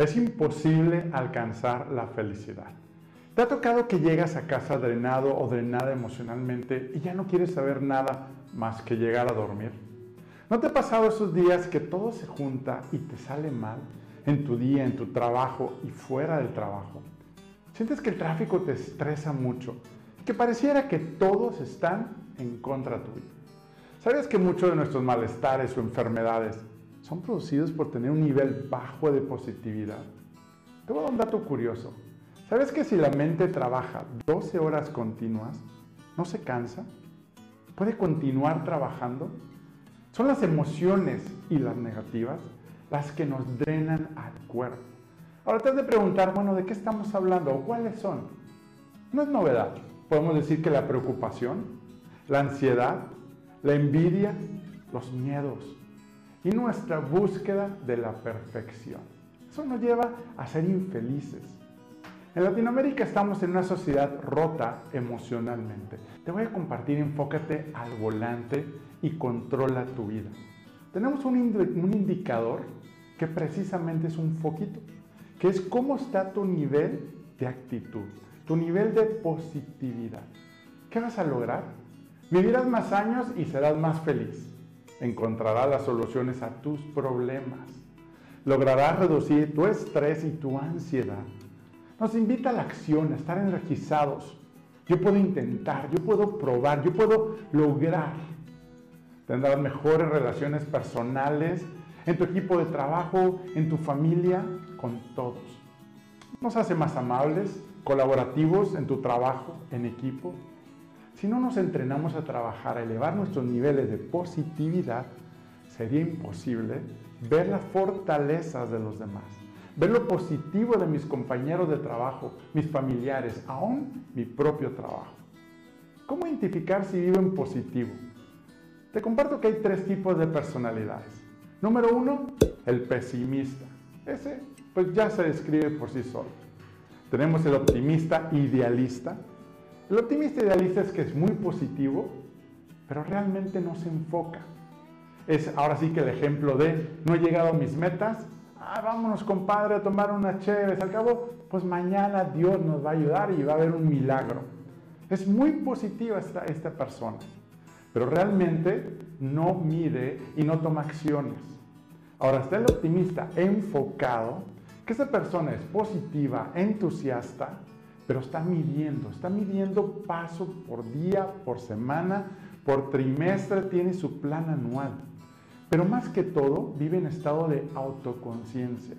Es imposible alcanzar la felicidad. ¿Te ha tocado que llegas a casa drenado o drenada emocionalmente y ya no quieres saber nada más que llegar a dormir? ¿No te ha pasado esos días que todo se junta y te sale mal en tu día, en tu trabajo y fuera del trabajo? Sientes que el tráfico te estresa mucho, que pareciera que todos están en contra tuyo. ¿Sabes que muchos de nuestros malestares o enfermedades son producidos por tener un nivel bajo de positividad. Te voy a dar un dato curioso. ¿Sabes que si la mente trabaja 12 horas continuas, no se cansa? ¿Puede continuar trabajando? Son las emociones y las negativas las que nos drenan al cuerpo. Ahora te has de preguntar, bueno, ¿de qué estamos hablando o cuáles son? No es novedad. Podemos decir que la preocupación, la ansiedad, la envidia, los miedos, y nuestra búsqueda de la perfección. Eso nos lleva a ser infelices. En Latinoamérica estamos en una sociedad rota emocionalmente. Te voy a compartir, enfócate al volante y controla tu vida. Tenemos un, indicador que precisamente es un foquito, que es cómo está tu nivel de actitud, tu nivel de positividad. ¿Qué vas a lograr? Vivirás más años y serás más feliz encontrarás las soluciones a tus problemas. Lograrás reducir tu estrés y tu ansiedad. Nos invita a la acción, a estar energizados. Yo puedo intentar, yo puedo probar, yo puedo lograr. Tendrás mejores relaciones personales en tu equipo de trabajo, en tu familia, con todos. Nos hace más amables, colaborativos en tu trabajo, en equipo. Si no nos entrenamos a trabajar, a elevar nuestros niveles de positividad, sería imposible ver las fortalezas de los demás, ver lo positivo de mis compañeros de trabajo, mis familiares, aún mi propio trabajo. ¿Cómo identificar si vivo en positivo? Te comparto que hay tres tipos de personalidades. Número uno, el pesimista. Ese pues ya se describe por sí solo. Tenemos el optimista idealista, el optimista idealista es que es muy positivo, pero realmente no se enfoca. Es ahora sí que el ejemplo de no he llegado a mis metas, ah, vámonos compadre a tomar una chévere, al cabo, pues mañana Dios nos va a ayudar y va a haber un milagro. Es muy positiva esta, esta persona, pero realmente no mide y no toma acciones. Ahora está el optimista enfocado, que esa persona es positiva, entusiasta, pero está midiendo, está midiendo paso por día, por semana, por trimestre, tiene su plan anual. Pero más que todo, vive en estado de autoconciencia.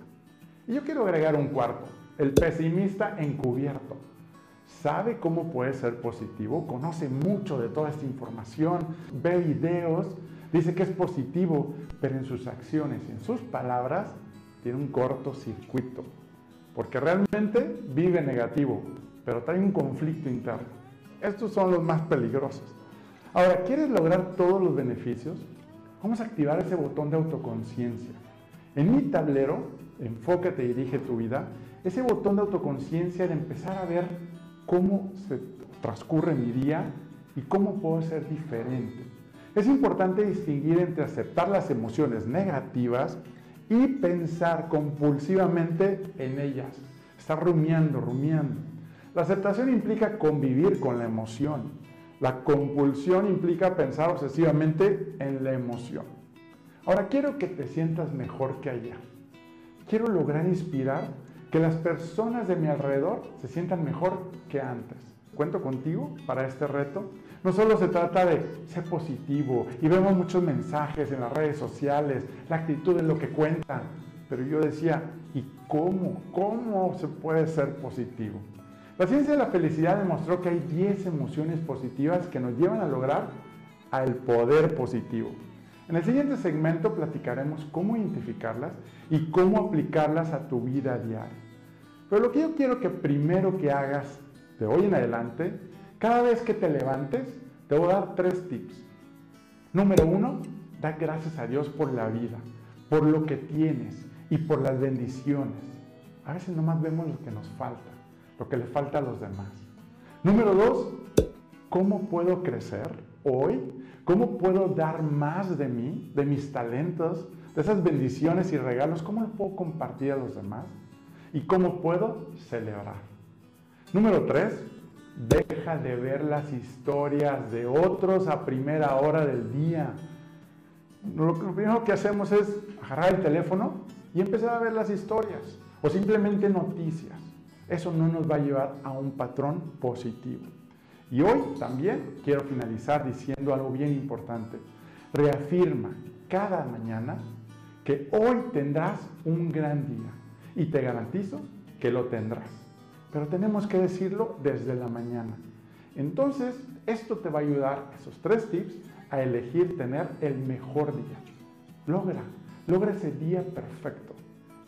Y yo quiero agregar un cuarto, el pesimista encubierto. Sabe cómo puede ser positivo, conoce mucho de toda esta información, ve videos, dice que es positivo, pero en sus acciones en sus palabras tiene un cortocircuito porque realmente vive negativo, pero trae un conflicto interno. Estos son los más peligrosos. Ahora, ¿quieres lograr todos los beneficios? Vamos a activar ese botón de autoconciencia. En mi tablero, enfócate y dirige tu vida, ese botón de autoconciencia de empezar a ver cómo se transcurre mi día y cómo puedo ser diferente. Es importante distinguir entre aceptar las emociones negativas y pensar compulsivamente en ellas. Estar rumiando, rumiando. La aceptación implica convivir con la emoción. La compulsión implica pensar obsesivamente en la emoción. Ahora quiero que te sientas mejor que ayer. Quiero lograr inspirar que las personas de mi alrededor se sientan mejor que antes. ¿Cuento contigo para este reto? No solo se trata de ser positivo y vemos muchos mensajes en las redes sociales, la actitud es lo que cuentan, pero yo decía, ¿y cómo? ¿Cómo se puede ser positivo? La ciencia de la felicidad demostró que hay 10 emociones positivas que nos llevan a lograr al poder positivo. En el siguiente segmento platicaremos cómo identificarlas y cómo aplicarlas a tu vida diaria. Pero lo que yo quiero que primero que hagas de hoy en adelante cada vez que te levantes, te voy a dar tres tips. Número uno, da gracias a Dios por la vida, por lo que tienes y por las bendiciones. A veces nomás vemos lo que nos falta, lo que le falta a los demás. Número dos, ¿cómo puedo crecer hoy? ¿Cómo puedo dar más de mí, de mis talentos, de esas bendiciones y regalos? ¿Cómo lo puedo compartir a los demás? ¿Y cómo puedo celebrar? Número tres, deja de ver las historias de otros a primera hora del día. Lo, primero que hacemos es agarrar el teléfono y empezar a ver las historias o simplemente noticias. Eso no nos va a llevar a un patrón positivo. Y hoy también quiero finalizar diciendo algo bien importante. Reafirma cada mañana que hoy tendrás un gran día y te garantizo que lo tendrás. Pero tenemos que decirlo desde la mañana. Entonces, esto te va a ayudar, esos tres tips, a elegir tener el mejor día. Logra, logra ese día perfecto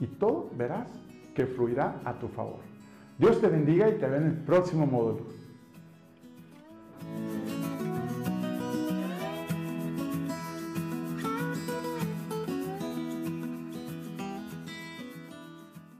y todo verás que fluirá a tu favor. Dios te bendiga y te ve en el próximo módulo.